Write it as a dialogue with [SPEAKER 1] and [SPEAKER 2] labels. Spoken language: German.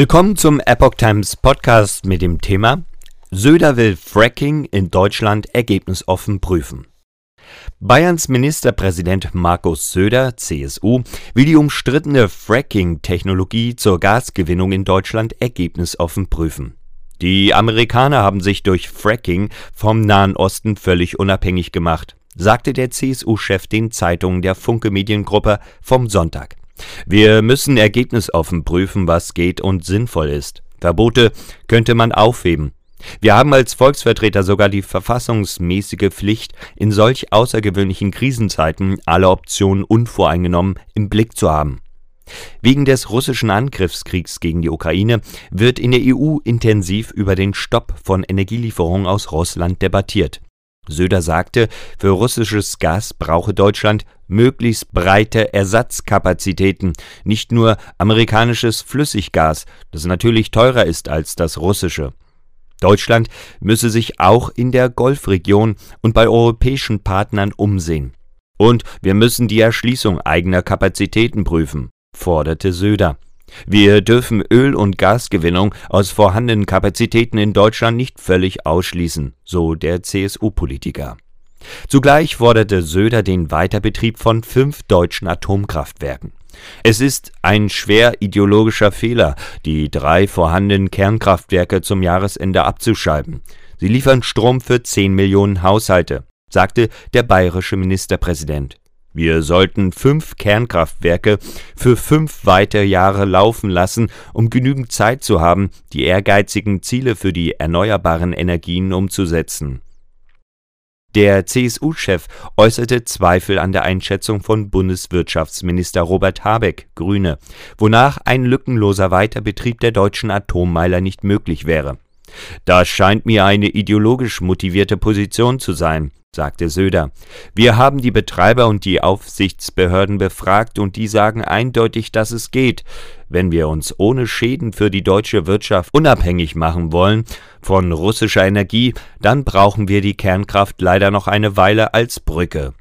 [SPEAKER 1] Willkommen zum Epoch Times Podcast mit dem Thema Söder will Fracking in Deutschland ergebnisoffen prüfen. Bayerns Ministerpräsident Markus Söder, CSU, will die umstrittene Fracking-Technologie zur Gasgewinnung in Deutschland ergebnisoffen prüfen. Die Amerikaner haben sich durch Fracking vom Nahen Osten völlig unabhängig gemacht, sagte der CSU-Chef den Zeitungen der Funke Mediengruppe vom Sonntag. Wir müssen ergebnisoffen prüfen, was geht und sinnvoll ist. Verbote könnte man aufheben. Wir haben als Volksvertreter sogar die verfassungsmäßige Pflicht, in solch außergewöhnlichen Krisenzeiten alle Optionen unvoreingenommen im Blick zu haben. Wegen des russischen Angriffskriegs gegen die Ukraine wird in der EU intensiv über den Stopp von Energielieferungen aus Russland debattiert. Söder sagte, für russisches Gas brauche Deutschland möglichst breite Ersatzkapazitäten, nicht nur amerikanisches Flüssiggas, das natürlich teurer ist als das russische. Deutschland müsse sich auch in der Golfregion und bei europäischen Partnern umsehen. Und wir müssen die Erschließung eigener Kapazitäten prüfen, forderte Söder. Wir dürfen Öl- und Gasgewinnung aus vorhandenen Kapazitäten in Deutschland nicht völlig ausschließen, so der CSU-Politiker. Zugleich forderte Söder den Weiterbetrieb von fünf deutschen Atomkraftwerken. Es ist ein schwer ideologischer Fehler, die drei vorhandenen Kernkraftwerke zum Jahresende abzuschalten. Sie liefern Strom für 10 Millionen Haushalte, sagte der bayerische Ministerpräsident. Wir sollten fünf Kernkraftwerke für fünf weitere Jahre laufen lassen, um genügend Zeit zu haben, die ehrgeizigen Ziele für die erneuerbaren Energien umzusetzen. Der CSU-Chef äußerte Zweifel an der Einschätzung von Bundeswirtschaftsminister Robert Habeck, Grüne, wonach ein lückenloser Weiterbetrieb der deutschen Atommeiler nicht möglich wäre. Das scheint mir eine ideologisch motivierte Position zu sein, sagte Söder. Wir haben die Betreiber und die Aufsichtsbehörden befragt und die sagen eindeutig, dass es geht. Wenn wir uns ohne Schäden für die deutsche Wirtschaft unabhängig machen wollen von russischer Energie, dann brauchen wir die Kernkraft leider noch eine Weile als Brücke.